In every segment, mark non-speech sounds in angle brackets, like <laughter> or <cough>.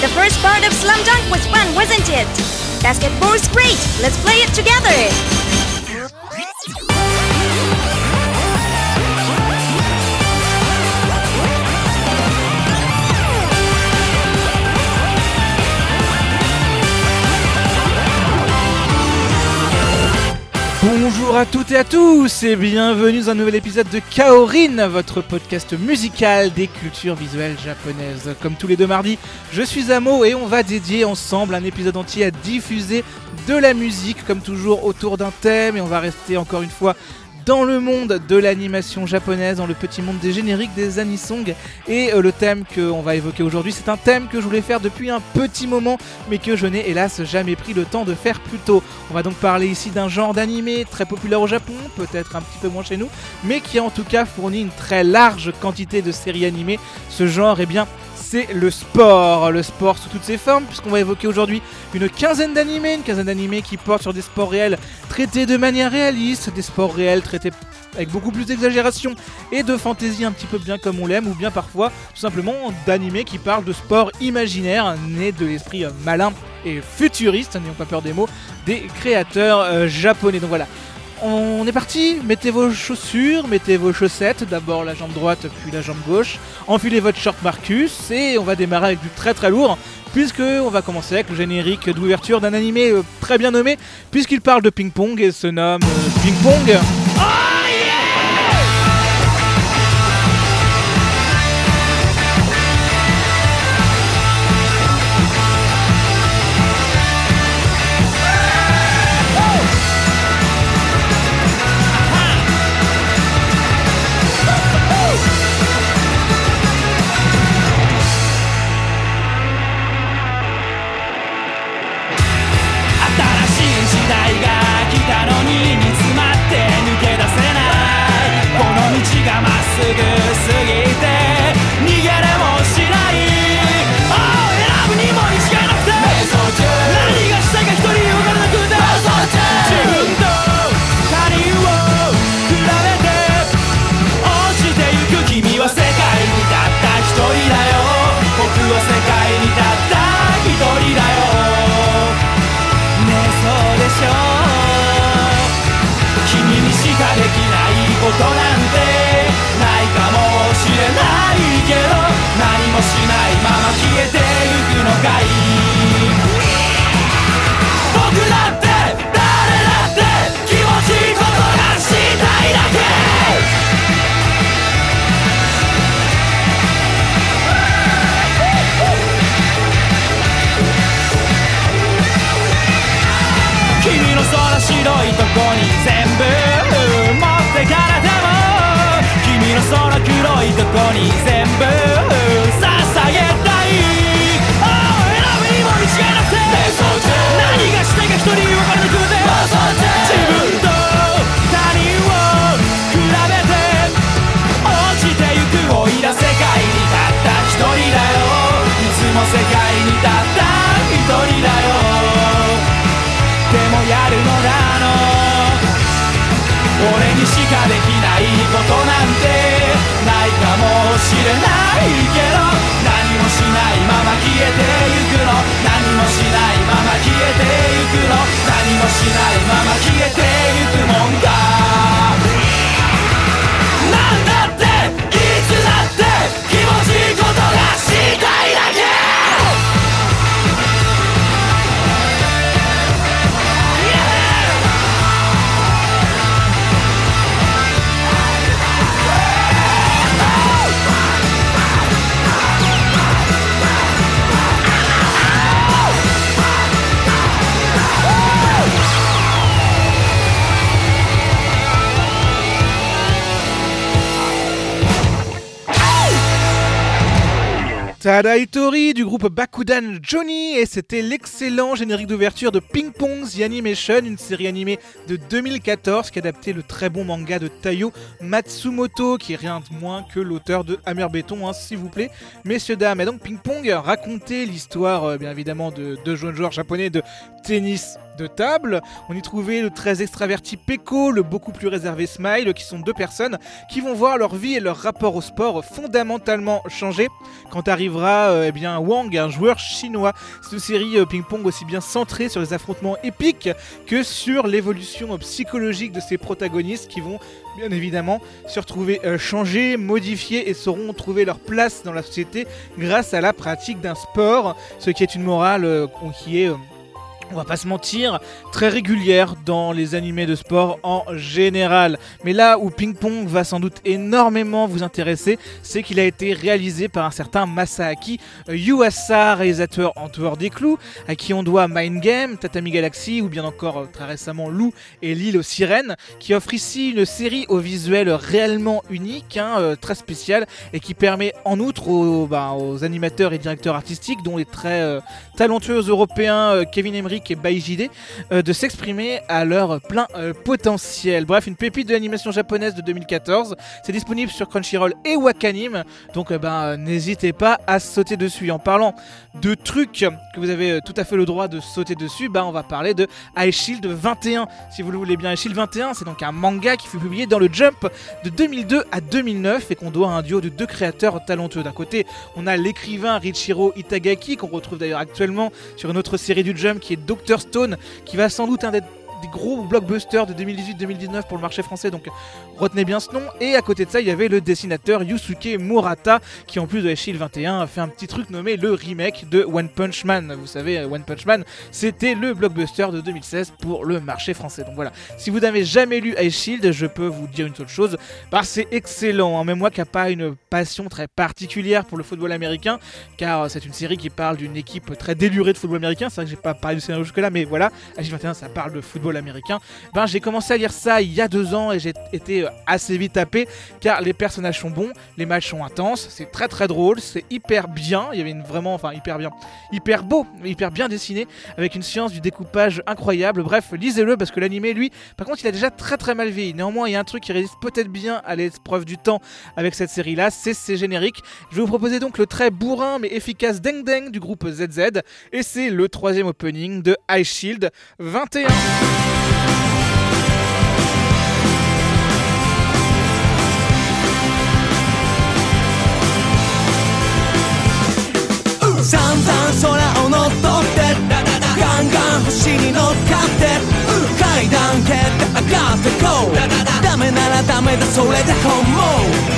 The first part of Slam Dunk was fun, wasn't it? Basketball's great. Let's play it together. Bonjour à toutes et à tous et bienvenue dans un nouvel épisode de Kaorin, votre podcast musical des cultures visuelles japonaises. Comme tous les deux mardis, je suis Amo et on va dédier ensemble un épisode entier à diffuser de la musique, comme toujours autour d'un thème et on va rester encore une fois dans le monde de l'animation japonaise, dans le petit monde des génériques, des anisong. Et euh, le thème qu'on va évoquer aujourd'hui, c'est un thème que je voulais faire depuis un petit moment, mais que je n'ai hélas jamais pris le temps de faire plus tôt. On va donc parler ici d'un genre d'animé très populaire au Japon, peut-être un petit peu moins chez nous, mais qui a en tout cas fourni une très large quantité de séries animées. Ce genre, eh bien, c'est le sport. Le sport sous toutes ses formes, puisqu'on va évoquer aujourd'hui une quinzaine d'animés, une quinzaine d'animés qui portent sur des sports réels traités de manière réaliste, des sports réels traités avec beaucoup plus d'exagération et de fantaisie un petit peu bien comme on l'aime, ou bien parfois tout simplement d'animés qui parlent de sports imaginaires nés de l'esprit malin et futuriste, n'ayons pas peur des mots, des créateurs euh, japonais. Donc voilà, on est parti, mettez vos chaussures, mettez vos chaussettes, d'abord la jambe droite puis la jambe gauche, enfilez votre short Marcus et on va démarrer avec du très très lourd puisque on va commencer avec le générique d'ouverture d'un animé euh, très bien nommé puisqu'il parle de ping-pong et se nomme euh, Ping Pong. 新界にたった一人だよ。ねえそうでしょ。う君にしかできないことなんてないかもしれないけど何もしないまま消えてゆくのかい。僕だって誰だって気持ちいいことがしたいだけ。こに全部持ってかれても君のその黒いとこに。全部捧げたい青を選ぶに。も道がなくて何がしたいか一人分からなくて自分と他人を比べて落ちてゆくおいら世界に。たった一人だよいつも世界に。たことなんてないかもしれないけど何もしないまま消えてゆくの何もしないまま消えてゆくの何もしないまま Tada Itori du groupe Bakudan Johnny et c'était l'excellent générique d'ouverture de Ping Pong The Animation, une série animée de 2014 qui adaptait le très bon manga de Tayo Matsumoto qui est rien de moins que l'auteur de Hammer Béton, hein, s'il vous plaît, messieurs dames. Et donc Ping Pong racontait l'histoire euh, bien évidemment de deux jeunes joueurs japonais de tennis table. On y trouvait le très extraverti Peko, le beaucoup plus réservé Smile, qui sont deux personnes qui vont voir leur vie et leur rapport au sport fondamentalement changer quand arrivera euh, eh bien Wang, un joueur chinois. C'est une série euh, ping-pong aussi bien centrée sur les affrontements épiques que sur l'évolution euh, psychologique de ses protagonistes qui vont bien évidemment se retrouver euh, changés, modifiés et sauront trouver leur place dans la société grâce à la pratique d'un sport, ce qui est une morale euh, qui est... on va pas se mentir, très régulière dans les animés de sport en général. Mais là où Ping Pong va sans doute énormément vous intéresser, c'est qu'il a été réalisé par un certain Masaaki Yuasa, réalisateur en dehors des clous, à qui on doit Mind Game, Tatami Galaxy ou bien encore très récemment Lou et l'île aux sirènes, qui offre ici une série au visuel réellement unique, hein, euh, très spéciale, et qui permet en outre aux, bah, aux animateurs et directeurs artistiques, dont les très euh, talentueux européens euh, Kevin Emmerich et Baijide, euh, de s'exprimer à leur plein euh, potentiel. Bref, une pépite de l'animation japonaise de 2014. C'est disponible sur Crunchyroll et Wakanim, donc euh, ben, n'hésitez pas à sauter dessus. En parlant de trucs que vous avez tout à fait le droit de sauter dessus, bah on va parler de High Shield 21. Si vous le voulez bien, High Shield 21, c'est donc un manga qui fut publié dans le Jump de 2002 à 2009 et qu'on doit à un duo de deux créateurs talentueux. D'un côté, on a l'écrivain Richiro Itagaki qu'on retrouve d'ailleurs actuellement sur une autre série du Jump qui est Dr Stone, qui va sans doute un des gros blockbusters de 2018-2019 pour le marché français, donc retenez bien ce nom. Et à côté de ça, il y avait le dessinateur Yusuke Murata, qui en plus de Shield 21 a fait un petit truc nommé le remake de One Punch Man. Vous savez, One Punch Man, c'était le blockbuster de 2016 pour le marché français. Donc voilà, si vous n'avez jamais lu Ice Shield, je peux vous dire une seule chose, bah c'est excellent. hein. Même moi qui n'ai pas une passion très particulière pour le football américain, car euh, c'est une série qui parle d'une équipe très délurée de football américain. C'est vrai que j'ai pas parlé du scénario jusque-là, mais voilà, Ice Shield 21, ça parle de football américain. Ben j'ai commencé à lire ça il y a deux ans et j'ai été euh, assez vite tapé, car les personnages sont bons, les matchs sont intenses, c'est très très drôle, c'est hyper bien. Il y avait une vraiment, enfin hyper bien, hyper beau, hyper bien dessiné, avec une science du découpage incroyable. Bref, lisez-le parce que l'animé, lui, par contre, il a déjà très très mal vieilli. Néanmoins, il y a un truc qui résiste peut-être bien à l'épreuve du temps avec cette série-là, c'est ses génériques. Je vais vous proposer donc le très bourrin mais efficace Deng Deng du groupe ZZ, et c'est le troisième opening de High Shield 21. 散々空を乗っ取ってガンガン星に乗っかって階段蹴って上がってこう。ダメならダメだそれで本望。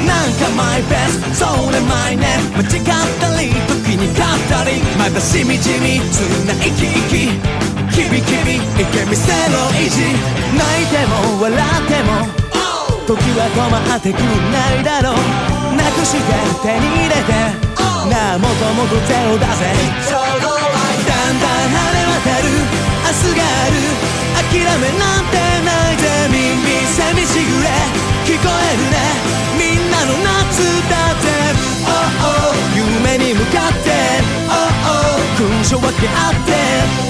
なんかマイベストそれマイネ間違ったり時に勝ったりまだしみじみつな生き生き。キビキビいけ見せろ意地泣いても笑っても時は止まってくんないだろう。なくして手に入れてなあもともと手を出せだんだん晴れ渡る。明日がある。諦めなんてないぜ。耳せみしぐれ。聞こえるね。みんなの夏だっておお夢に向かって勲章分け合って。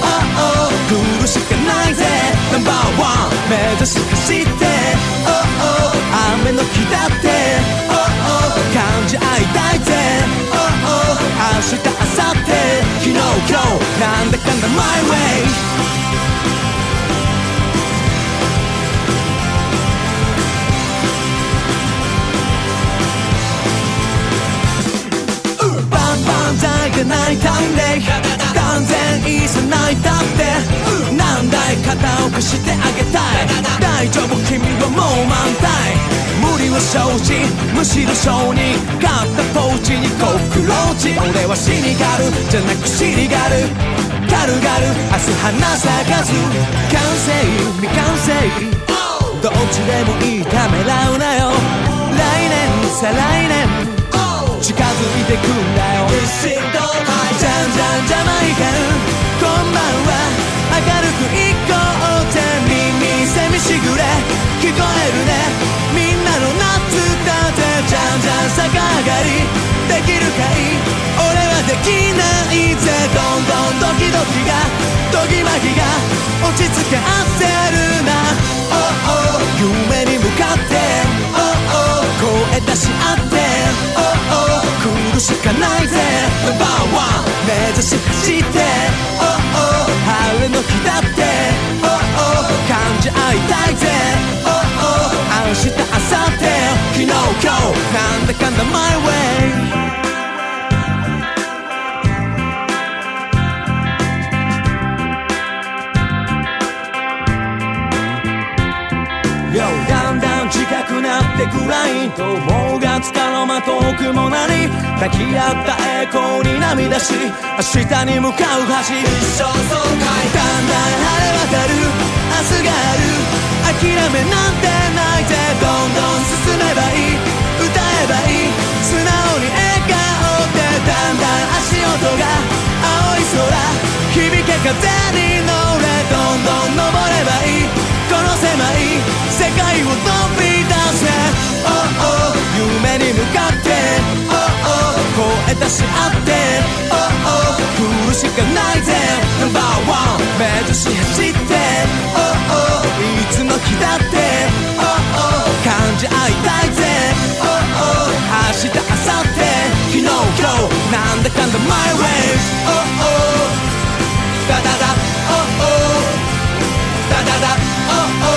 おお来るしかないぜ。ナンバーワン目指し走って。Oh oh 雨の日だって。Oh oh 感じ合いたいぜ。Oh oh 明日明後日。昨日今日なんだかんだ My way 泣いたんで断然いいさ泣いたって。なんだい肩を貸してあげたい？大丈夫？君はもう満タイ無理は承知。むしろ承認。勝ったポーチにコクローチ。俺は死にがる。じゃなく尻がる。軽々。明日花咲かず。完成。未完成。どっちでもいいためらうなよ。来年再来年。近づいてくんだよ。じゃんじゃんジャマイカン。こんばんは。明るく行こうぜ耳せみしぐれ。聞こえるね。みんなの夏だぜじゃんじゃん逆上がり。できるかい？俺はできないぜ。どんどんドキドキが。ドギマギが。落ち着け焦るな。おお夢に向かって。おお声出し合って。おお来るしかないぜ。ナンバーワ目指し走って。Oh oh 晴れの日だって。Oh oh 感じ合いたいぜ。Oh oh 明日明後日。昨日今日なんだかんだ My way と思うがつかの間遠くもなり抱き合った栄光に涙し明日に向かう橋一生そうかいだんだん晴れ渡る明日がある諦めなんてないぜどんどん進めばいい歌えばいい素直に笑顔でだんだん足音が青い空響け風に乗れどんどん登ればいいこの狭い世界を飛び出せ Oh oh 夢に向かって Oh oh 声出し合って Oh oh 来るしかないぜ Number one 目指し走って Oh oh いつの日だって Oh oh 感じ合いたいぜ Oh oh 明日明後日昨日今日なんだかんだ My way Oh oh ダダダ Oh oh ダダダ Oh oh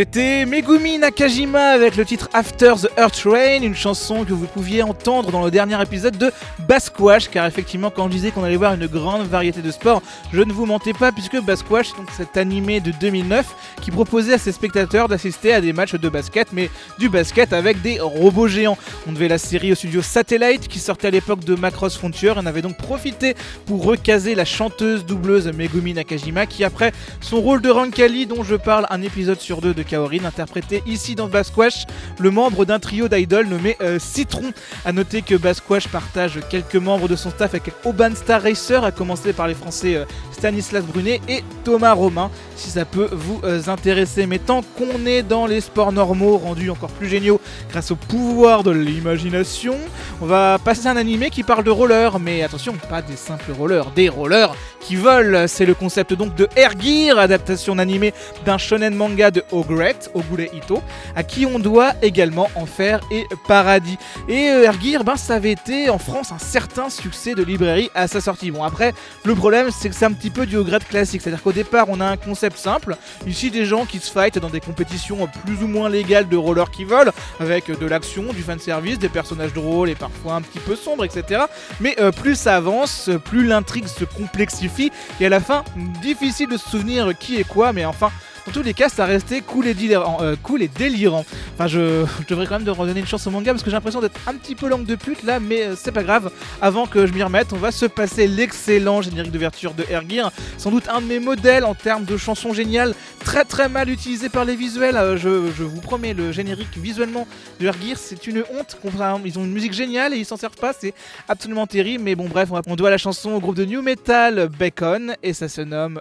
C'était Megumi Nakajima avec le titre After the Earth Rain, une chanson que vous pouviez entendre dans le dernier épisode de Basquash, car effectivement quand je disais qu'on allait voir une grande variété de sports, je ne vous mentais pas puisque Basquash, donc cet animé de 2009 qui proposait à ses spectateurs d'assister à des matchs de basket, mais du basket avec des robots géants. On devait la série au studio Satellite qui sortait à l'époque de Macross Frontier, on avait donc profité pour recaser la chanteuse doubleuse Megumi Nakajima qui après son rôle de Rankali dont je parle un épisode sur deux de Kaorin, interprété ici dans Basquash, le membre d'un trio d'idoles nommé euh, Citron. A noter que Basquash partage quelques membres de son staff avec Auban Star Racer, à commencer par les français euh, Stanislas Brunet et Thomas Romain, si ça peut vous euh, intéresser. Mais tant qu'on est dans les sports normaux, rendus encore plus géniaux grâce au pouvoir de l'imagination, on va passer à un animé qui parle de rollers, mais attention, pas des simples rollers, des rollers qui volent. C'est le concept donc de Air adaptation animée d'un shonen manga de Ogret, Ogure Ito, à qui on doit également Enfer et Paradis. Et euh, Air ben, ça avait été en France un certain succès de librairie à sa sortie. Bon, après, le problème, c'est que c'est un petit peu du classique, c'est-à-dire qu'au départ, on a un concept simple, ici des gens qui se fight dans des compétitions plus ou moins légales de rollers qui volent, avec de l'action, du fanservice, des personnages drôles et parfois un petit peu sombres, etc. Mais euh, plus ça avance, plus l'intrigue se complexifie, et à la fin, difficile de se souvenir qui est quoi, mais enfin, dans tous les cas, ça restait cool et, euh, cool et délirant. Enfin, je, devrais quand même de redonner une chance au manga parce que j'ai l'impression d'être un petit peu langue de pute là, mais euh, c'est pas grave. Avant que je m'y remette, on va se passer l'excellent générique d'ouverture de Air Gear. Sans doute un de mes modèles en termes de chansons géniales, très très mal utilisé par les visuels. Euh, je, vous promets, le générique visuellement de Air Gear, c'est une honte. Ils ont une musique géniale et ils s'en servent pas, c'est absolument terrible. Mais bon, bref, on, on doit la chanson au groupe de New Metal Bacon et ça se nomme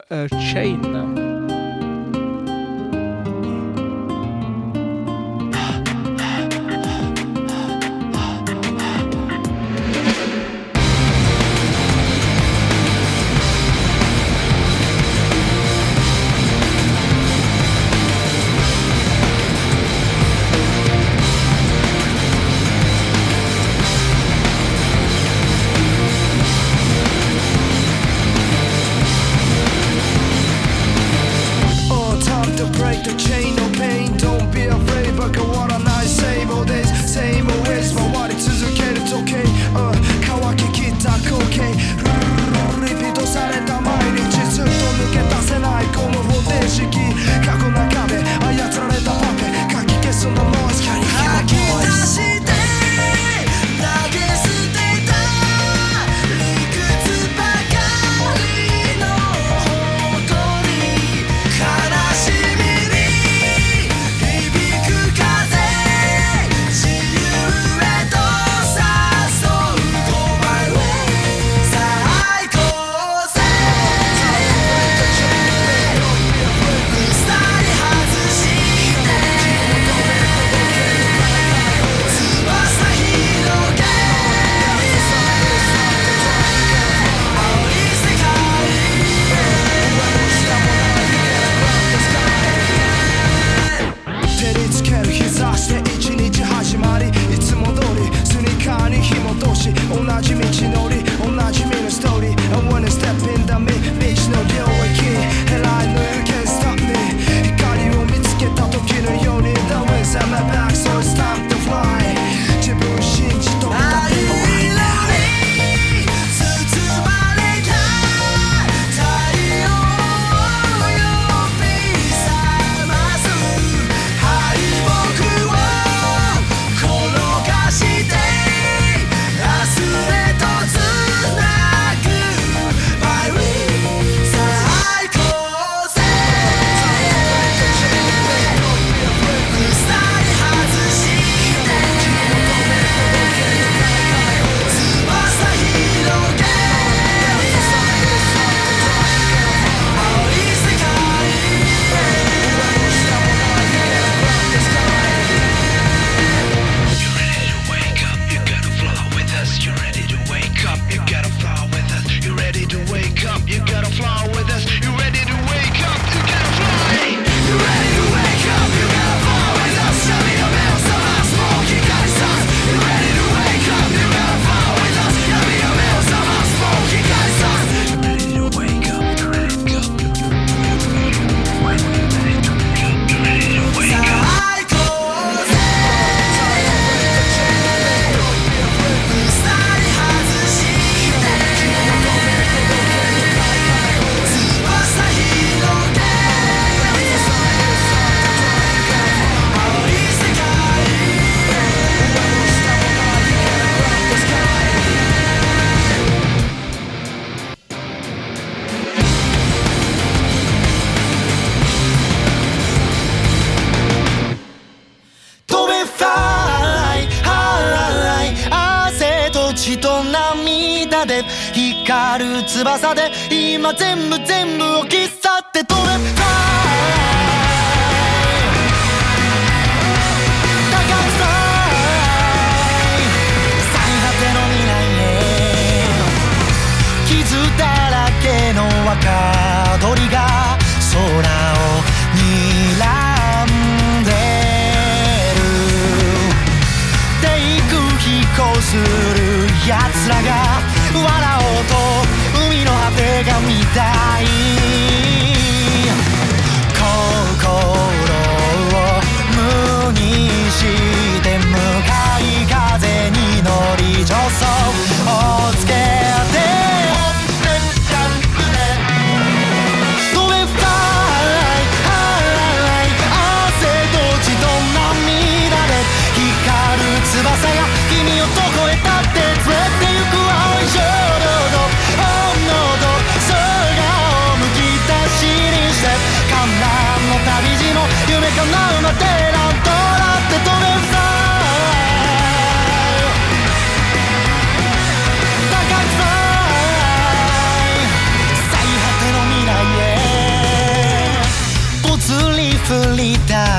Chain.「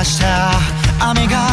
雨が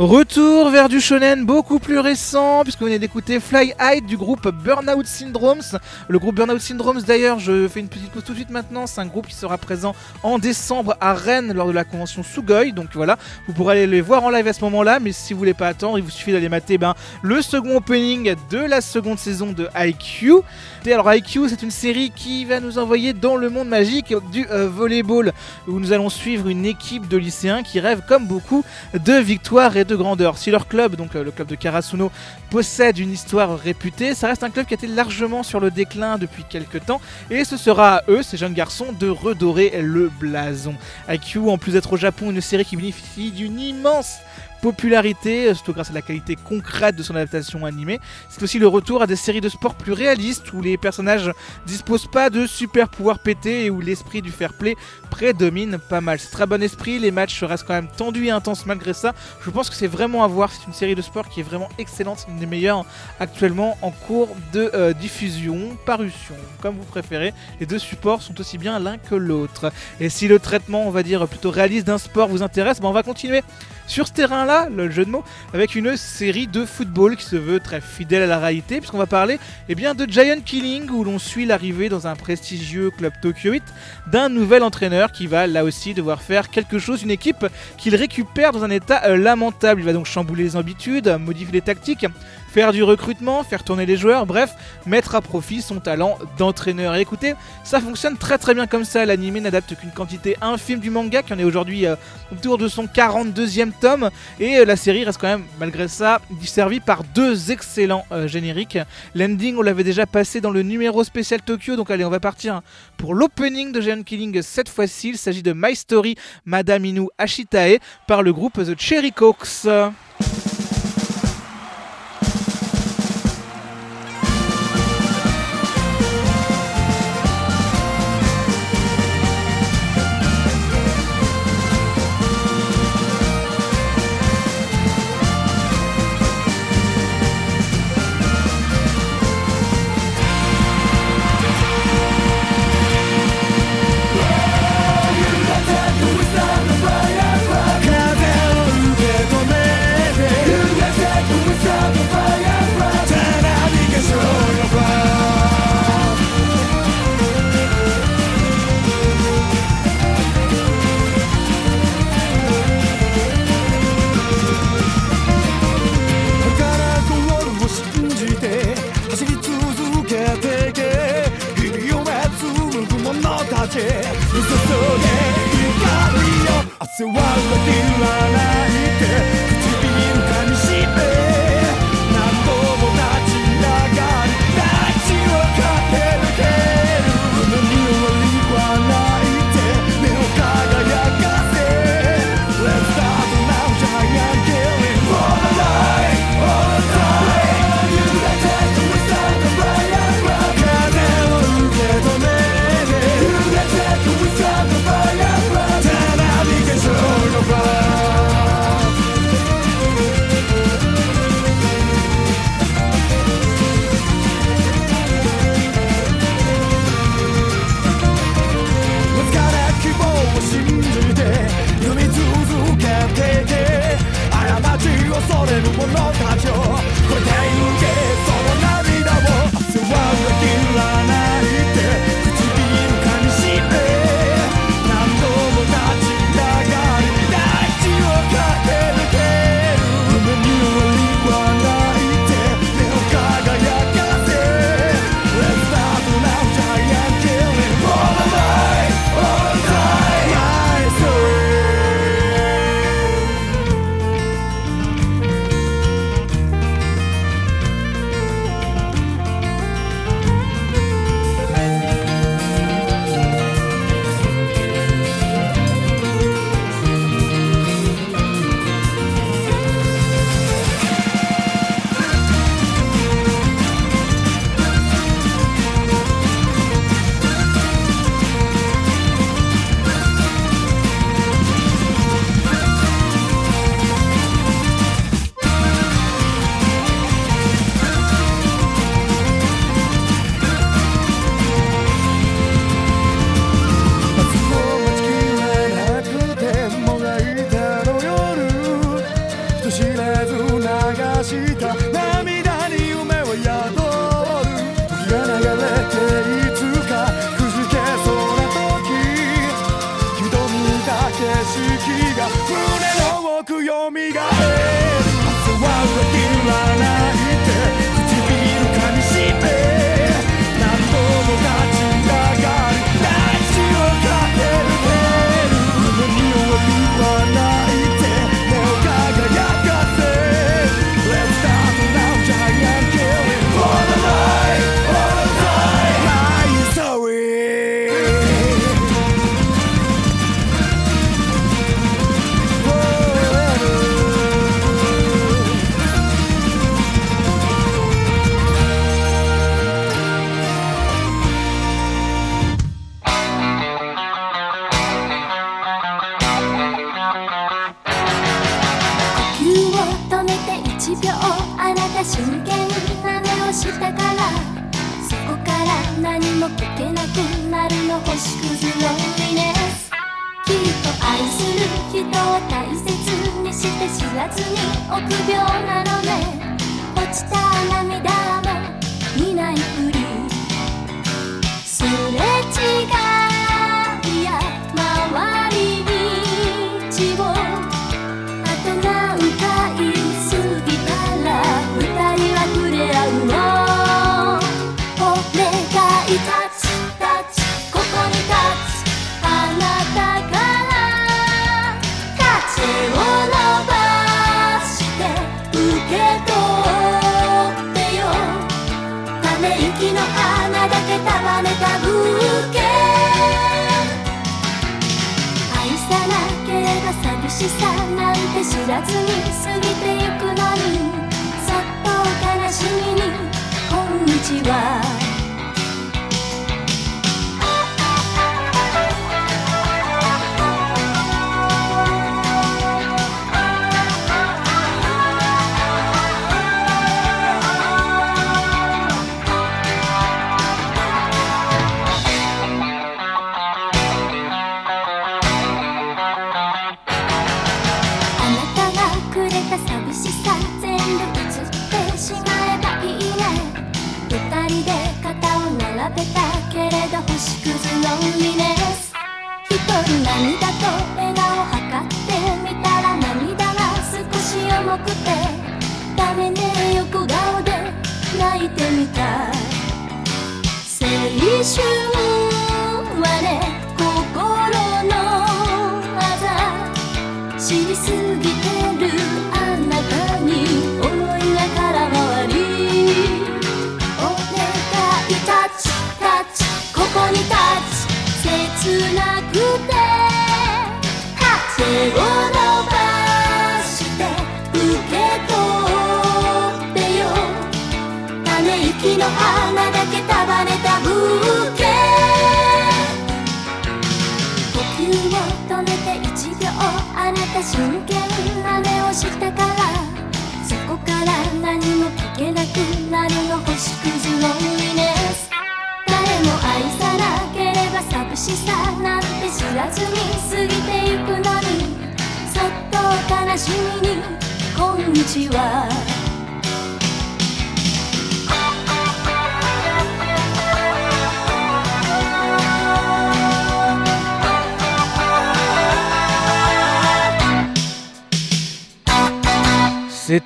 Retour vers du shonen beaucoup plus récent, puisque vous venez d'écouter Fly High du groupe Burnout Syndromes. Le groupe Burnout Syndromes, d'ailleurs, je fais une petite pause tout de suite maintenant. C'est un groupe qui sera présent en décembre à Rennes lors de la convention Sugoi. Donc voilà, vous pourrez aller les voir en live à ce moment-là. Mais si vous voulez pas attendre, il vous suffit d'aller mater ben, le second opening de la seconde saison de IQ. Et alors, IQ, c'est une série qui va nous envoyer dans le monde magique du euh, volleyball, où nous allons suivre une équipe de lycéens qui rêvent comme beaucoup de victoires et de grandeur. Si leur club, donc euh, le club de Karasuno, possède une histoire réputée, ça reste un club qui a été largement sur le déclin depuis quelques temps. Et ce sera à eux, ces jeunes garçons, de redorer le blason. IQ, en plus d'être au Japon, une série qui bénéficie d'une immense popularité, euh, surtout grâce à la qualité concrète de son adaptation animée. C'est aussi le retour à des séries de sport plus réalistes où les personnages disposent pas de super pouvoirs pétés et où l'esprit du fair play prédomine pas mal. C'est très bon esprit, les matchs restent quand même tendus et intenses malgré ça. Je pense que c'est vraiment à voir, c'est une série de sport qui est vraiment excellente, c'est une des meilleures actuellement en cours de euh, diffusion, parution, comme vous préférez. Les deux supports sont aussi bien l'un que l'autre. Et si le traitement, on va dire, plutôt réaliste d'un sport vous intéresse, ben on va continuer sur ce terrain-là, le jeu de mots, avec une série de football qui se veut très fidèle à la réalité, puisqu'on va parler eh bien, de Giant Killing, où l'on suit l'arrivée dans un prestigieux club Tokyo 8 d'un nouvel entraîneur qui va là aussi devoir faire quelque chose, une équipe qu'il récupère dans un état euh, lamentable. Il va donc chambouler les habitudes, modifier les tactiques, faire du recrutement, faire tourner les joueurs, bref, mettre à profit son talent d'entraîneur. Et écoutez, ça fonctionne très très bien comme ça. L'anime n'adapte qu'une quantité infime du manga, qui en est aujourd'hui euh, autour de son 42e tome. Et euh, la série reste quand même, malgré ça, desservie par deux excellents euh, génériques. L'ending, on l'avait déjà passé dans le numéro spécial Tokyo, donc allez, on va partir pour l'opening de Giant Killing cette fois-ci. Il s'agit de My Story Madame Inu Ashitae par le groupe The Cherry Cokes.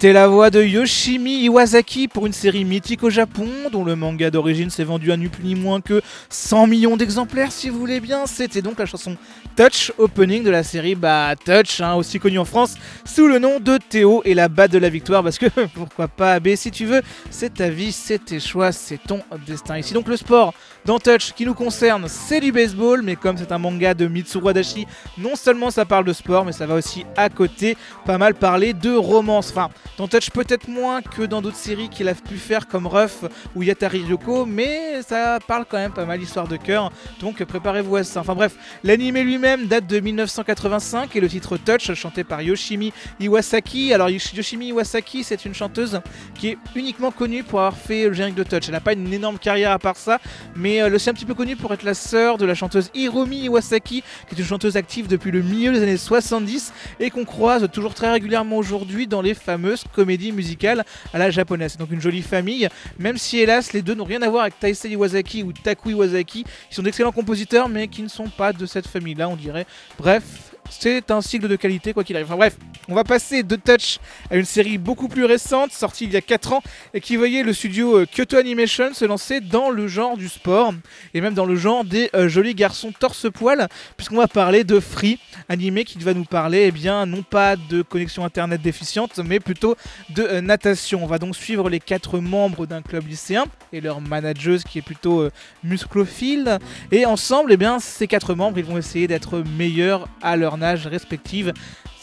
C'était la voix de Yoshimi Iwasaki pour une série mythique au Japon, dont le manga d'origine s'est vendu à ni plus ni moins que 100 millions d'exemplaires, si vous voulez bien. C'était donc la chanson Touch, opening de la série bah, Touch, hein, aussi connue en France sous le nom de Théo et la batte de la victoire, parce que <laughs> pourquoi pas, mais si tu veux, c'est ta vie, c'est tes choix, c'est ton destin. Ici donc le sport dans Touch qui nous concerne, c'est du baseball, mais comme c'est un manga de Mitsuru Adachi, non seulement ça parle de sport, mais ça va aussi à côté pas mal parler de romance. Enfin, dans Touch peut-être moins que dans d'autres séries qu'il a pu faire comme Ruff ou Yatari Ryoko, mais ça parle quand même pas mal d'histoire de cœur, donc préparez-vous à ça. Enfin bref, l'anime lui-même date de 1985 et le titre Touch, chanté par Yoshimi Iwasaki. Alors Yoshimi Iwasaki, c'est une chanteuse qui est uniquement connue pour avoir fait le générique de Touch. Elle n'a pas une énorme carrière à part ça, mais elle est un petit peu connue pour être la sœur de la chanteuse Hiromi Iwasaki, qui est une chanteuse active depuis le milieu des années 70 et qu'on croise toujours très régulièrement aujourd'hui dans les fameuses comédies musicales à la japonaise. Donc une jolie famille, même si hélas les deux n'ont rien à voir avec Taisei Iwasaki ou Taku Iwasaki, qui sont d'excellents compositeurs mais qui ne sont pas de cette famille-là, on dirait. Bref, c'est un cycle de qualité quoi qu'il arrive. Enfin bref, on va passer de Touch à une série beaucoup plus récente, sortie il y a 4 ans, et qui voyait le studio euh, Kyoto Animation se lancer dans le genre du sport, et même dans le genre des euh, jolis garçons torse-poil, puisqu'on va parler de Free, animé qui va nous parler, eh bien, non pas de connexion internet déficiente, mais plutôt de euh, natation. On va donc suivre les quatre membres d'un club lycéen, et leur manageuse qui est plutôt musclophile, et ensemble, eh bien, ces quatre membres, ils vont essayer d'être meilleurs à leur nage respective.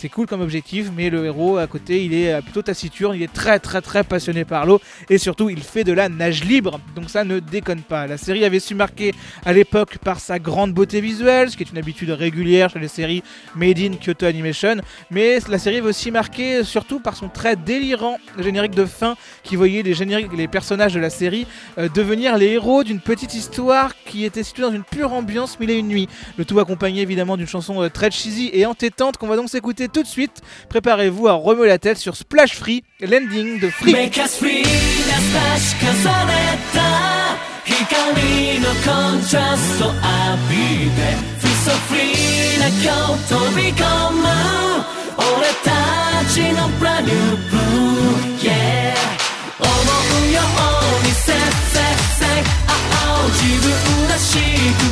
C'est cool comme objectif, mais le héros à côté, il est euh, plutôt taciturne, il est très très très passionné par l'eau et surtout il fait de la nage libre. Donc ça ne déconne pas. La série avait su marquer à l'époque par sa grande beauté visuelle, ce qui est une habitude régulière chez les séries Made in Kyoto Animation, mais la série avait aussi marqué surtout par son très délirant générique de fin qui voyait les, personnages de la série euh, devenir les héros d'une petite histoire qui était située dans une pure ambiance mille et une nuits. Le tout accompagné évidemment d'une chanson euh, très cheesy et entêtante qu'on va donc s'écouter tout de suite. Préparez-vous à remuer la tête sur Splash Free, l'ending de Free. Make us free な差し重ねた光のコントラスト浴びて Feel so free な今日飛び込む俺たちの brand new blue Yeah 思うように Say say say oh oh 自分らしく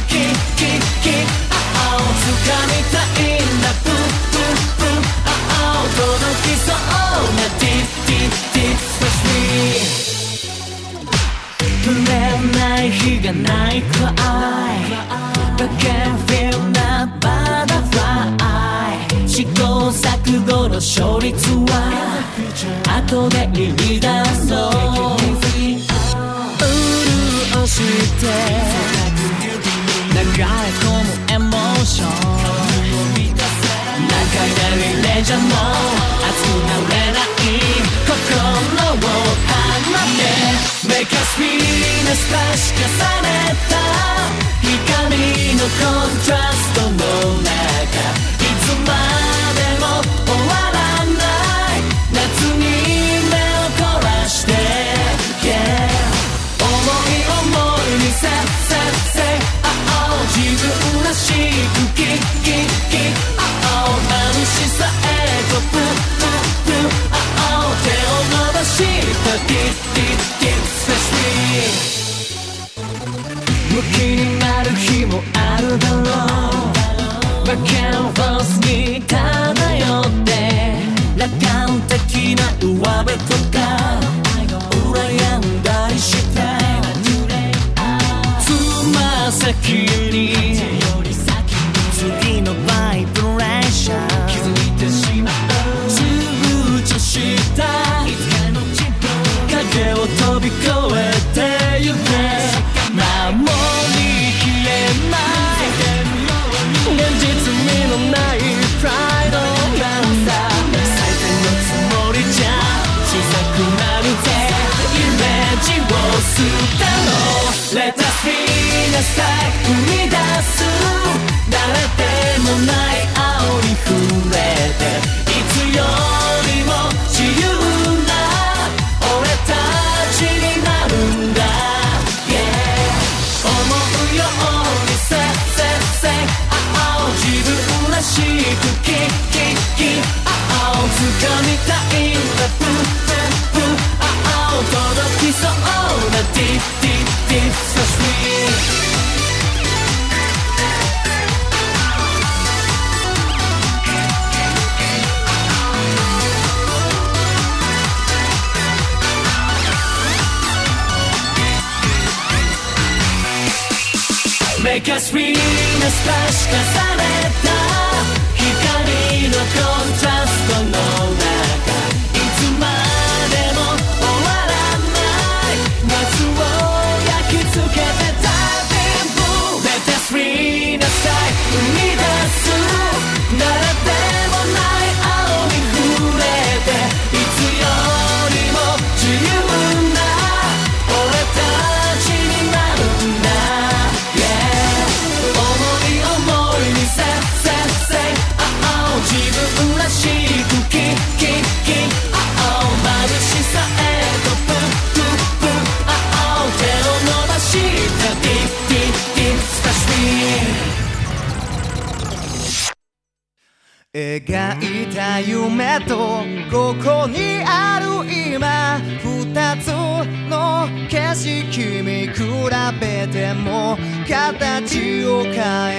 キキキ oh oh 掴みたいんだプープープー oh oh 届きそうな deep deep deep space Me 触れない日がないくらい But can feel that butterfly 試行錯誤の勝率は後で言い出そう潤して流れ込むエモーション輝いてーゃもう熱くなれない心を放ってメカスピーのスパしされた光のコントラストしたディッディッディッ Especially ムキになる日もあるだろうバキャンバスに漂って楽観的な上辺とか羨んだりして。つま先に生み出す。誰でもない。It's really a splash, cause I'm 形を変え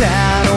down.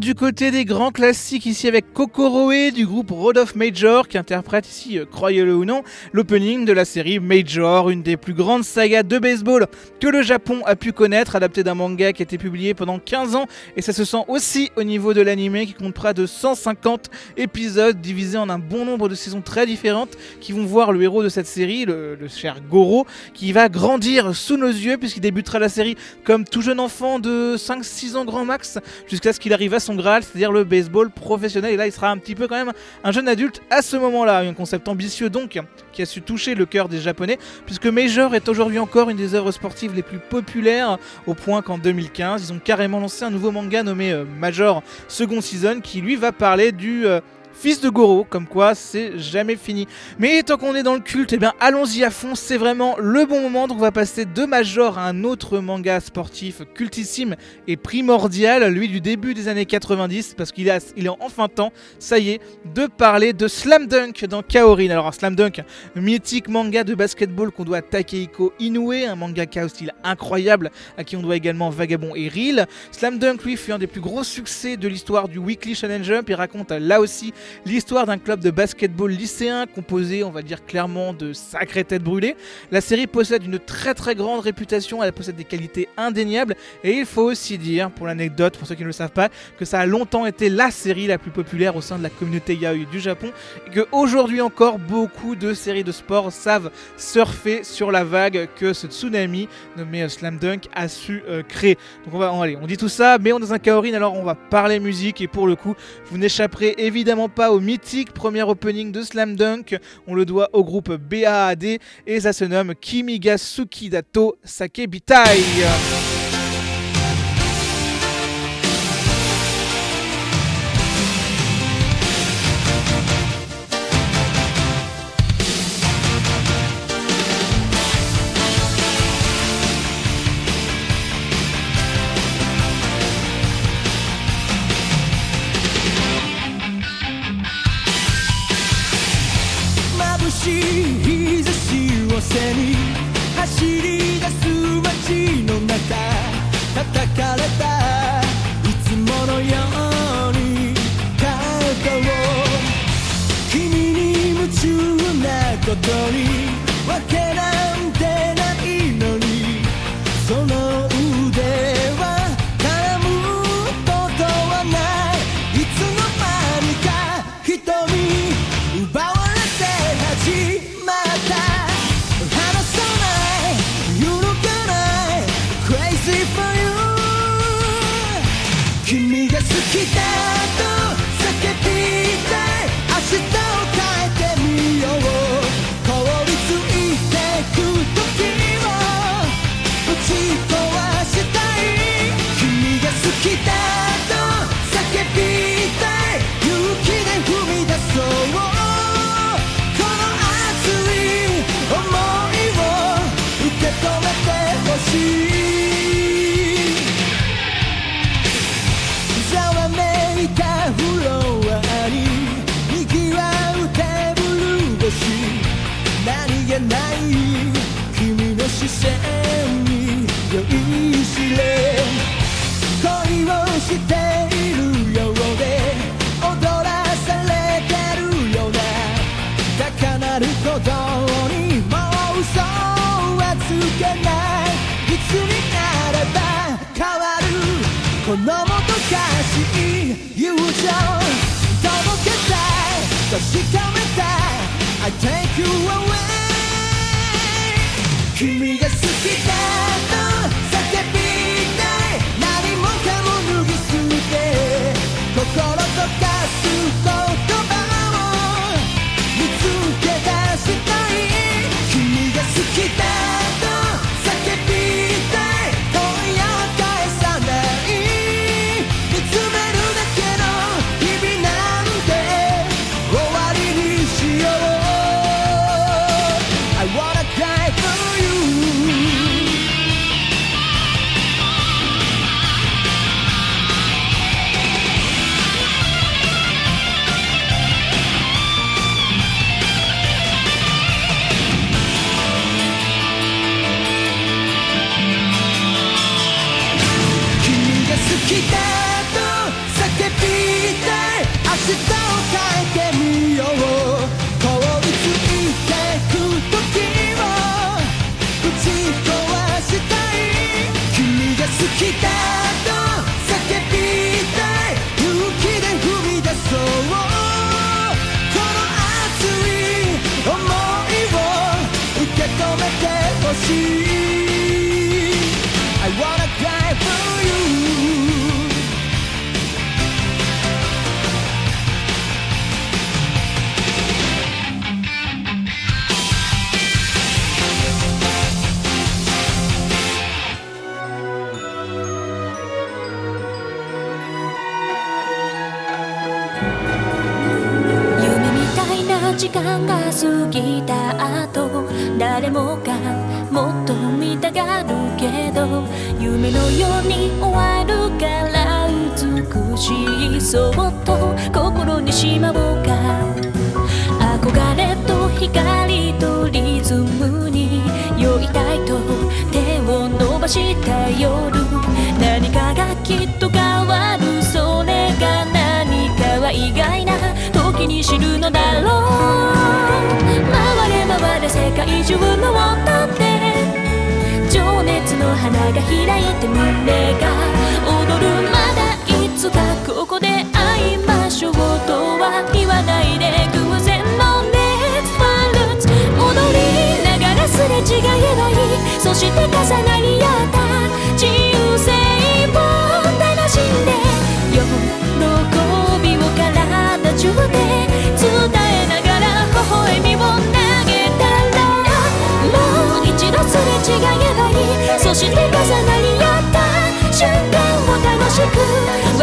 Du côté des grands classiques ici avec Kokoroe du groupe of Major qui interprète ici, euh, croyez-le ou non, l'opening de la série Major, une des plus grandes sagas de baseball que le Japon a pu connaître, adapté d'un manga qui a été publié pendant 15 ans et ça se sent aussi au niveau de l'anime qui compte près de 150 épisodes divisés en un bon nombre de saisons très différentes qui vont voir le héros de cette série, le, le cher Goro, qui va grandir sous nos yeux puisqu'il débutera la série comme tout jeune enfant de 5-6 ans grand max jusqu'à ce qu'il arrive à son Graal, c'est-à-dire le baseball professionnel. Et là, il sera un petit peu quand même un jeune adulte à ce moment-là. Un concept ambitieux donc qui a su toucher le cœur des Japonais, puisque Major est aujourd'hui encore une des œuvres sportives les plus populaires, au point qu'en 2015, ils ont carrément lancé un nouveau manga nommé euh, Major Second Season, qui lui va parler du euh, fils de Goro, comme quoi c'est jamais fini. Mais tant qu'on est dans le culte, eh bien allons-y à fond, c'est vraiment le bon moment. Donc on va passer de Major à un autre manga sportif cultissime et primordial, lui du début des années 90, parce qu'il a- il est enfin temps, ça y est, de parler de Slam Dunk dans Kaorin. Alors Slam Dunk, mythique manga de basketball qu'on doit à Takehiko Inoue, un mangaka au style incroyable, à qui on doit également Vagabond et Reel. Slam Dunk, lui, fut un des plus gros succès de l'histoire du Weekly Shonen Jump. Il raconte là aussi l'histoire d'un club de basketball lycéen composé, on va dire clairement, de sacrées têtes brûlées. La série possède une très très grande réputation, elle possède des qualités indéniables, et il faut aussi dire, pour l'anecdote, pour ceux qui ne le savent pas, que ça a longtemps été la série la plus populaire au sein de la communauté yaoi du Japon, et que aujourd'hui encore, beaucoup de séries de sport savent surfer sur la vague que ce tsunami nommé euh, Slam Dunk a su euh, créer. Donc on va, on, allez, on dit tout ça, mais on est dans un Kaorin, alors on va parler musique, et pour le coup, vous n'échapperez évidemment pas au mythique premier opening de Slam Dunk. On le doit au groupe BAAD et ça se nomme Kimiga Dato Sakebitai.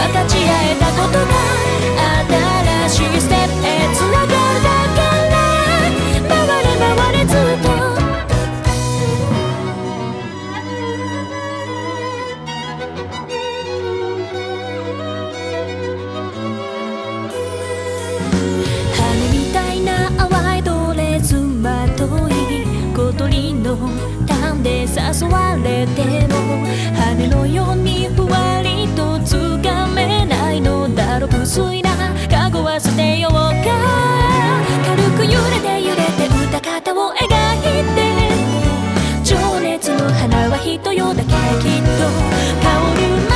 新しいステップへつながる。だから回れ回れずっと羽みたいな淡いドレスまとい小鳥のターンで誘われても羽のように水なかごは捨てようか軽く揺れて揺れて歌方を描いて情熱の花は人よだけきっと香る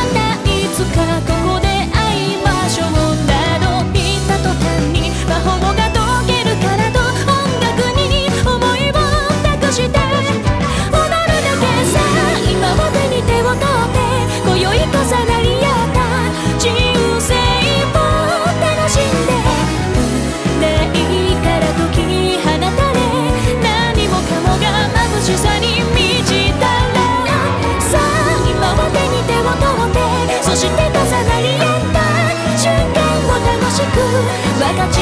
形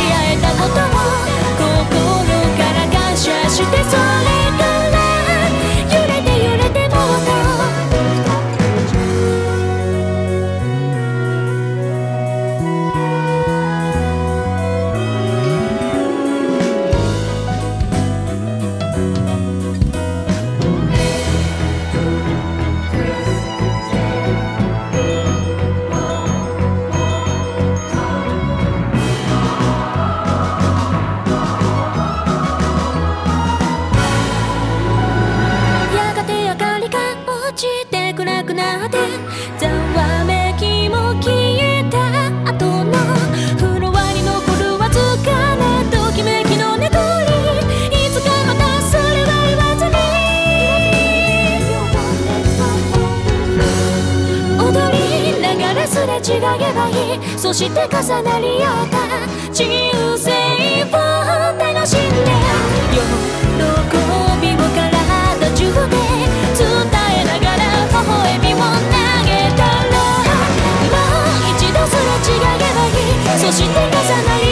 違えばいいそして重なり合った人生を楽しんで喜びを体中で伝えながら微笑みを投げたらもう一度すれ違えばいいそして重なり合った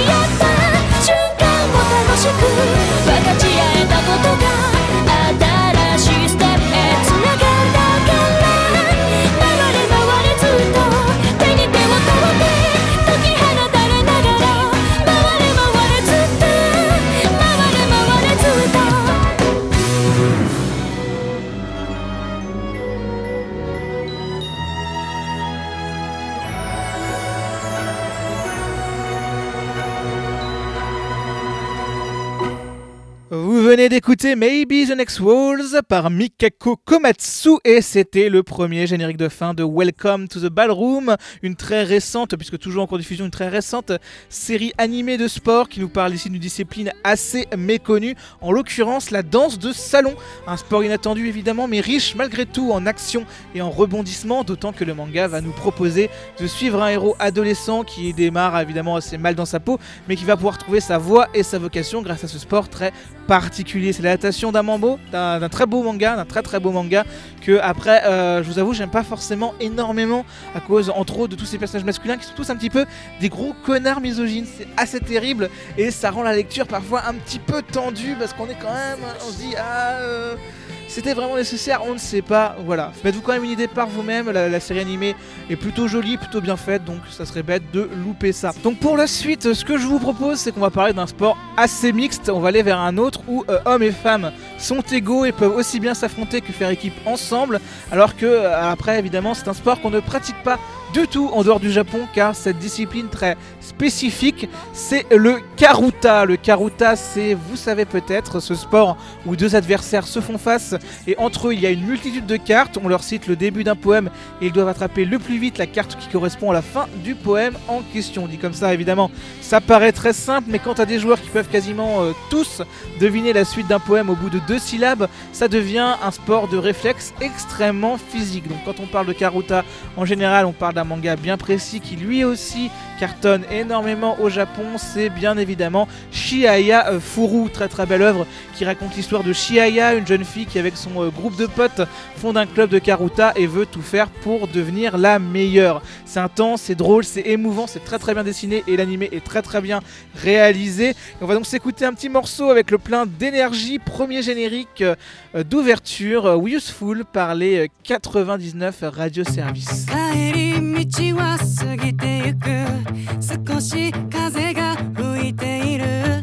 venez d'écouter Maybe the Next Walls par Mikako Komatsu et c'était le premier générique de fin de Welcome to the Ballroom, une très récente, puisque toujours en cours de diffusion, une très récente série animée de sport qui nous parle ici d'une discipline assez méconnue, en l'occurrence la danse de salon, un sport inattendu évidemment, mais riche malgré tout en action et en rebondissement, d'autant que le manga va nous proposer de suivre un héros adolescent qui démarre évidemment assez mal dans sa peau, mais qui va pouvoir trouver sa voie et sa vocation grâce à ce sport très particulier. C'est l'adaptation d'un mambo, d'un très beau manga, d'un très très beau manga que après, euh, je vous avoue, j'aime pas forcément énormément à cause entre autres de tous ces personnages masculins qui sont tous un petit peu des gros connards misogynes. C'est assez terrible et ça rend la lecture parfois un petit peu tendue parce qu'on est quand même, on se dit ah. euh, c'était vraiment nécessaire, on ne sait pas. Voilà, faites-vous quand même une idée par vous-même. La, série animée est plutôt jolie, plutôt bien faite, donc ça serait bête de louper ça. Donc pour la suite, ce que je vous propose, c'est qu'on va parler d'un sport assez mixte. On va aller vers un autre où euh, hommes et femmes sont égaux et peuvent aussi bien s'affronter que faire équipe ensemble. Alors que euh, après, évidemment, c'est un sport qu'on ne pratique pas du tout en dehors du Japon, car cette discipline très spécifique, c'est le karuta. Le karuta, c'est, vous savez peut-être, ce sport où deux adversaires se font face et entre eux il y a une multitude de cartes. On leur cite le début d'un poème et ils doivent attraper le plus vite la carte qui correspond à la fin du poème en question. Dit comme ça, évidemment, ça paraît très simple, mais quand t'as des joueurs qui peuvent quasiment euh, tous deviner la suite d'un poème au bout de deux syllabes, ça devient un sport de réflexe extrêmement physique. Donc quand on parle de karuta, en général, on parle d'un manga bien précis qui lui aussi cartonne énormément au Japon. C'est bien évidemment Shiaya euh, Furu, très très belle œuvre qui raconte l'histoire de Shiaya, une jeune fille qui avec son euh, groupe de potes fonde un club de karuta et veut tout faire pour devenir la meilleure. C'est intense, c'est drôle, c'est émouvant, c'est très très bien dessiné et l'animé est très très bien réalisé. On va donc s'écouter un petit morceau avec le plein d'énergie, premier générique euh, d'ouverture, Useful par les euh, 99 Radio Service. 道は過ぎてゆく。少し風が吹いている。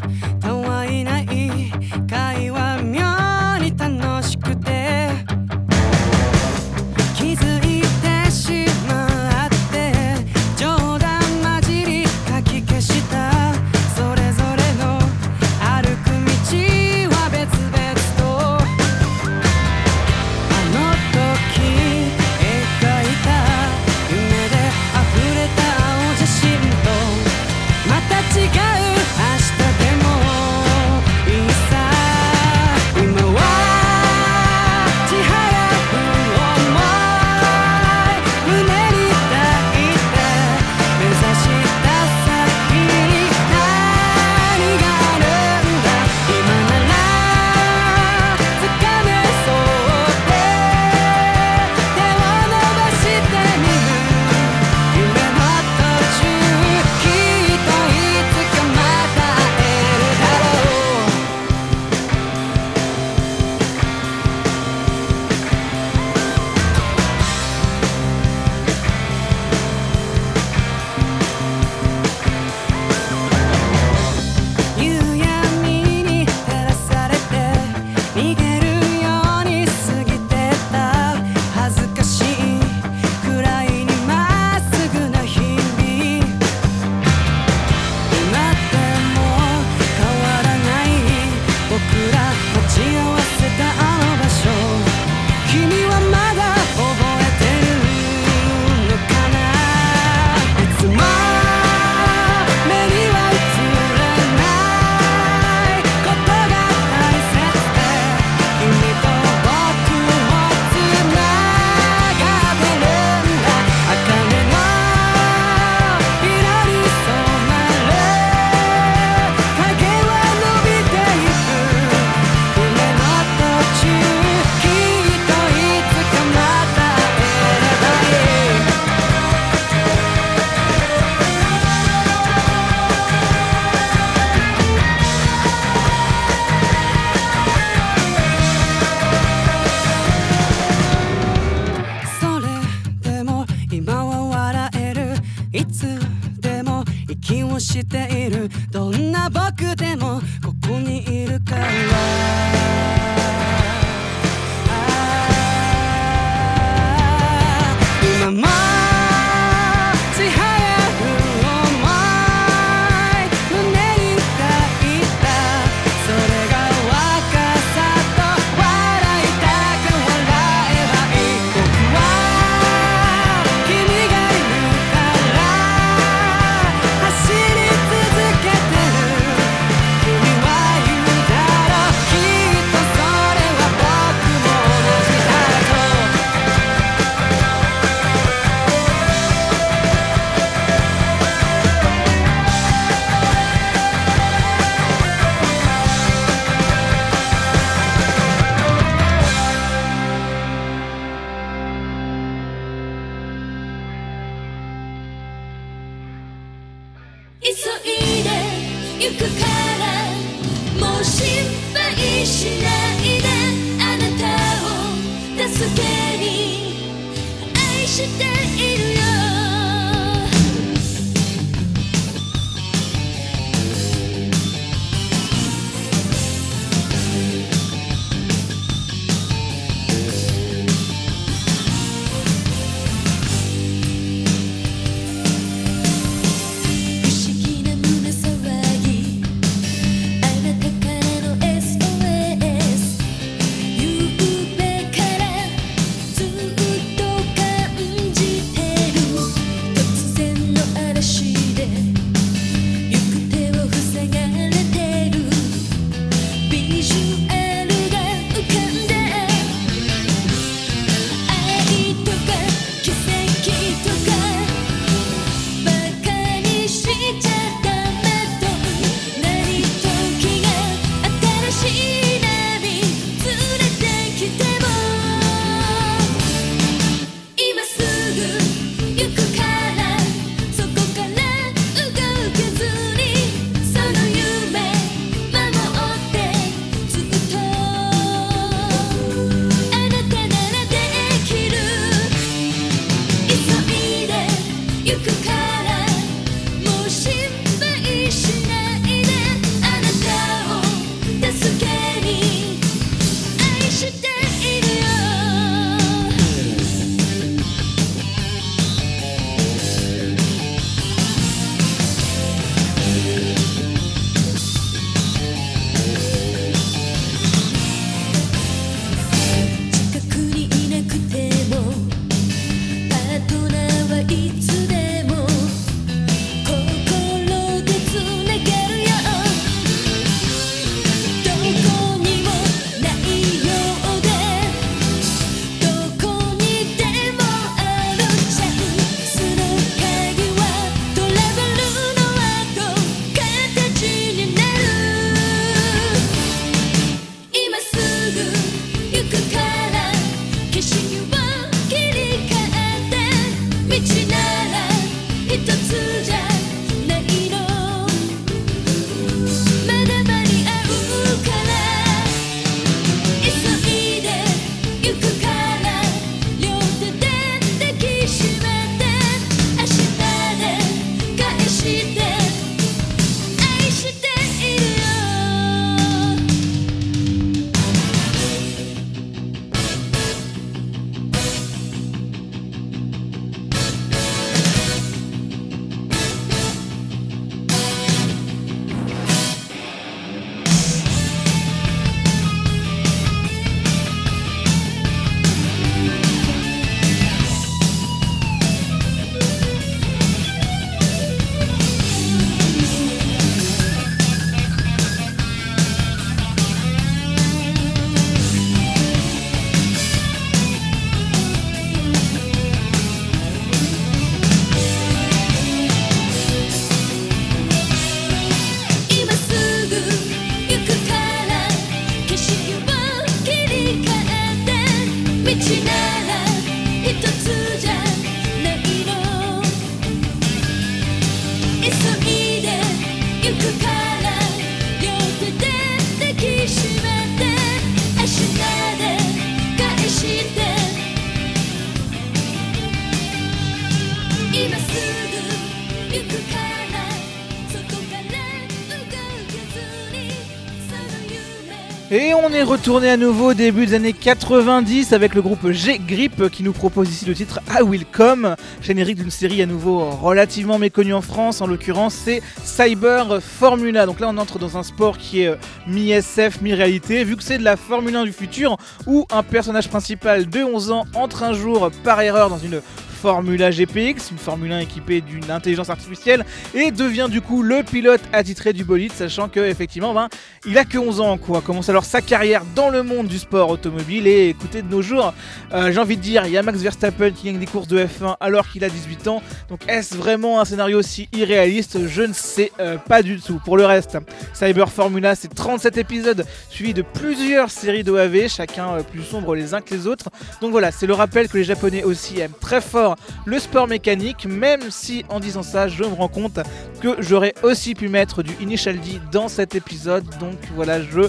Retourné à nouveau au début des années 90 avec le groupe G-Grip qui nous propose ici le titre I Will Come, générique d'une série à nouveau relativement méconnue en France, en l'occurrence c'est Cyber Formula. Donc là on entre dans un sport qui est euh, mi-SF, mi-réalité, vu que c'est de la Formule 1 du futur où un personnage principal de 11 ans entre un jour par erreur dans une Formula GPX, une Formule 1 équipée d'une intelligence artificielle, et devient du coup le pilote attitré du bolide, sachant que effectivement, ben, il a que 11 ans, quoi. Commence alors sa carrière dans le monde du sport automobile, et écoutez, de nos jours, euh, j'ai envie de dire, il y a Max Verstappen qui gagne des courses de F1 alors qu'il a 18 ans, donc est-ce vraiment un scénario aussi irréaliste? Je ne sais euh, pas du tout. Pour le reste, Cyber Formula, c'est 37 épisodes suivis de plusieurs séries d'OAV, chacun euh, plus sombre les uns que les autres. Donc voilà, c'est le rappel que les Japonais aussi aiment très fort le sport mécanique, même si en disant ça, je me rends compte que j'aurais aussi pu mettre du Initial D dans cet épisode. Donc voilà, je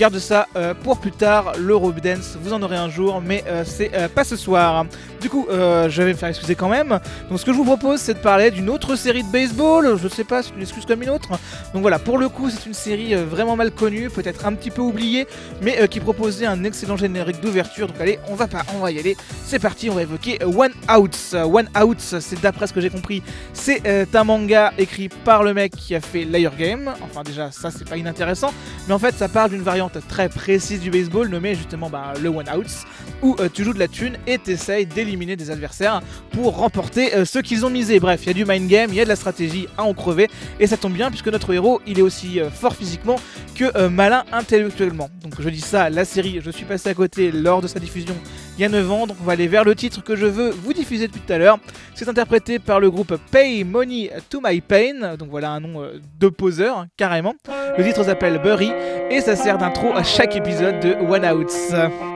garde ça euh, pour plus tard. Le Robe Dance, vous en aurez un jour, mais euh, c'est euh, pas ce soir. Du coup, je vais me faire excuser quand même. Donc, ce que je vous propose, c'est de parler d'une autre série de baseball. Je sais pas, c'est une excuse comme une autre. Donc voilà, pour le coup, c'est une série vraiment mal connue, peut-être un petit peu oubliée, mais qui proposait un excellent générique d'ouverture. Donc allez, on va pas, on va y aller. C'est parti, on va évoquer One Outs. One Outs, c'est d'après ce que j'ai compris, c'est un manga écrit par le mec qui a fait Layer Game. Enfin déjà, ça c'est pas inintéressant, mais en fait, ça parle d'une variante très précise du baseball nommée justement bah, le One Outs, où euh, tu joues de la thune et t'essayes d'éliminer des adversaires pour remporter euh, ce qu'ils ont misé. Bref, il y a du mind game, il y a de la stratégie à en crever, et ça tombe bien puisque notre héros, il est aussi euh, fort physiquement que euh, malin intellectuellement. Donc je dis ça, la série, je suis passé à côté lors de sa diffusion il y a 9 ans, donc on va aller vers le titre que je veux vous diffuser depuis tout à l'heure. C'est interprété par le groupe Pay Money to My Pain, donc voilà un nom de poseur, hein, carrément. Le titre s'appelle Burry, et ça sert à chaque épisode de One Outs.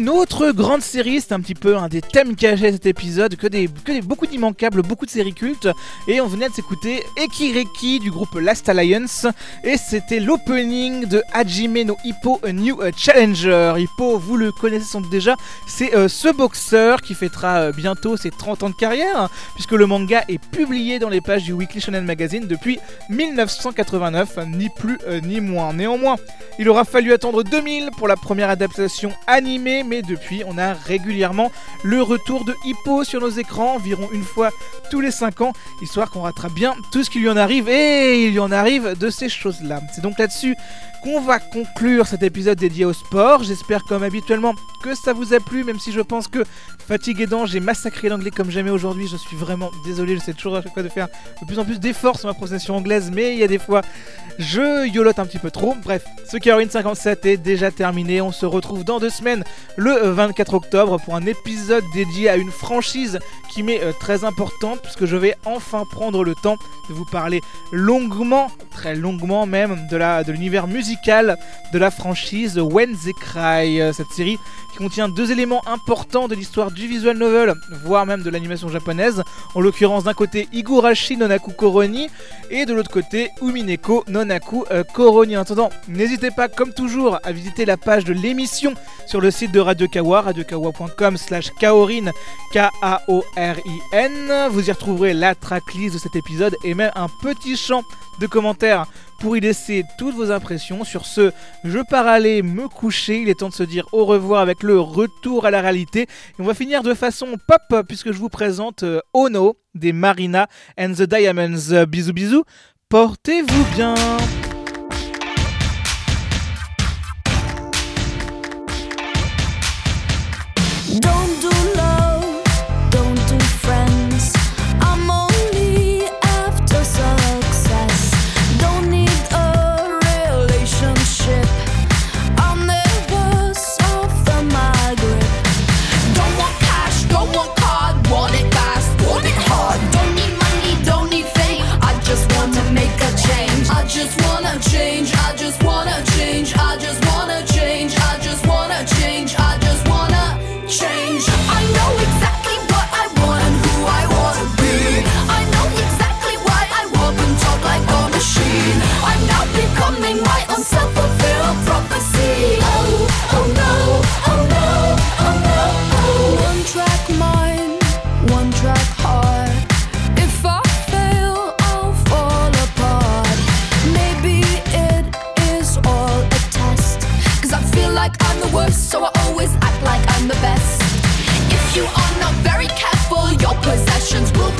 ну grande série, c'est un petit peu un des thèmes cachés cet épisode, que des, beaucoup d'immanquables, beaucoup de séries cultes. Et on venait de s'écouter Ekireki du groupe Last Alliance, et c'était l'opening de Hajime no Hippo A New euh, Challenger. Hippo, vous le connaissez sans doute déjà, c'est euh, ce boxeur qui fêtera euh, bientôt ses 30 ans de carrière, puisque le manga est publié dans les pages du Weekly Shonen Magazine depuis 1989, ni plus ni moins. Néanmoins, il aura fallu attendre 2000 pour la première adaptation animée, mais depuis, on a régulièrement le retour de Hippo sur nos écrans, environ une fois tous les 5 ans, histoire qu'on rattrape bien tout ce qui lui en arrive, et il lui en arrive de ces choses-là. C'est donc là-dessus qu'on va conclure cet épisode dédié au sport. J'espère comme habituellement que ça vous a plu, même si je pense que fatigué d'an, j'ai massacré l'anglais comme jamais aujourd'hui. Je suis vraiment désolé, j'essaie toujours à chaque fois de faire de plus en plus d'efforts sur ma prononciation anglaise, mais il y a des fois je yolote un petit peu trop. Bref, ce Caroline 57 est déjà terminé. On se retrouve dans deux semaines, le euh, 24 octobre, pour un épisode dédié à une franchise qui m'est euh, très importante, puisque je vais enfin prendre le temps de vous parler longuement, très longuement même, de la de l'univers de la franchise When They Cry. Euh, Cette série qui contient deux éléments importants de l'histoire du visual novel, voire même de l'animation japonaise. En l'occurrence, d'un côté Igurashi Nonaku Koroni et de l'autre côté Umineko Nonaku euh, Koroni. En attendant, n'hésitez pas, comme toujours, à visiter la page de l'émission sur le site de Radio Kawa, radiokawa.com slash kaorin, K-A-O-R-I-N. Vous y retrouverez la tracklist de cet épisode et même un petit champ de commentaires pour y laisser toutes vos impressions. Sur ce, je pars aller me coucher. Il est temps de se dire au revoir avec le retour à la réalité. Et on va finir de façon pop puisque je vous présente euh, Ono des Marina and the Diamonds. Bisous bisous. Portez-vous bien.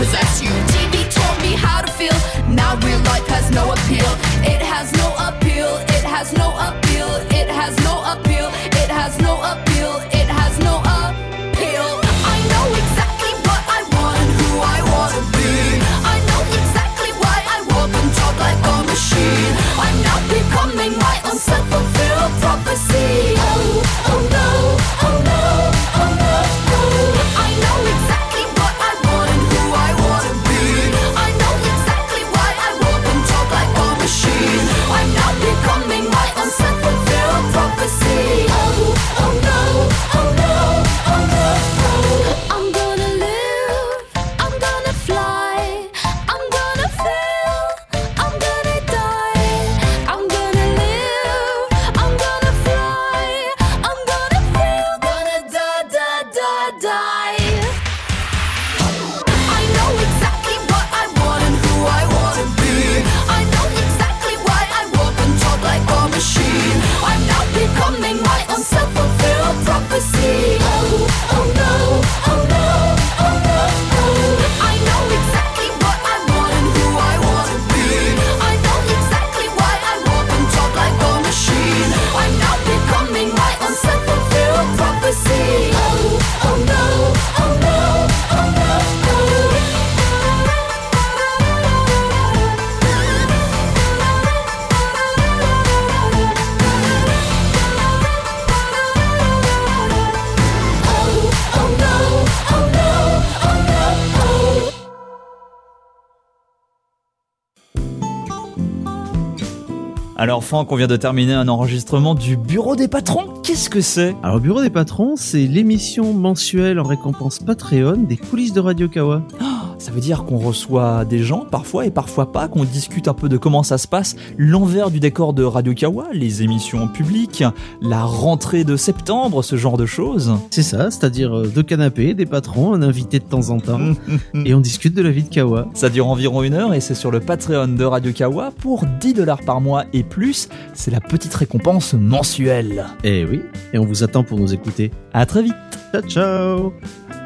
Possess you. Franck, on vient de terminer un enregistrement du Bureau des patrons. Qu'est-ce que c'est? Alors, Bureau des patrons, c'est l'émission mensuelle en récompense Patreon des coulisses de Radio Kawa. Ça veut dire qu'on reçoit des gens parfois et parfois pas, qu'on discute un peu de comment ça se passe, l'envers du décor de Radio Kawa, les émissions publiques, la rentrée de septembre, ce genre de choses. C'est ça, c'est-à-dire euh, deux canapés, des patrons, un invité de temps en temps, <laughs> et on discute de la vie de Kawa. Ça dure environ une heure et c'est sur le Patreon de Radio Kawa pour 10 dollars par mois et plus. C'est la petite récompense mensuelle. Eh oui, et on vous attend pour nous écouter. À très vite Ciao ciao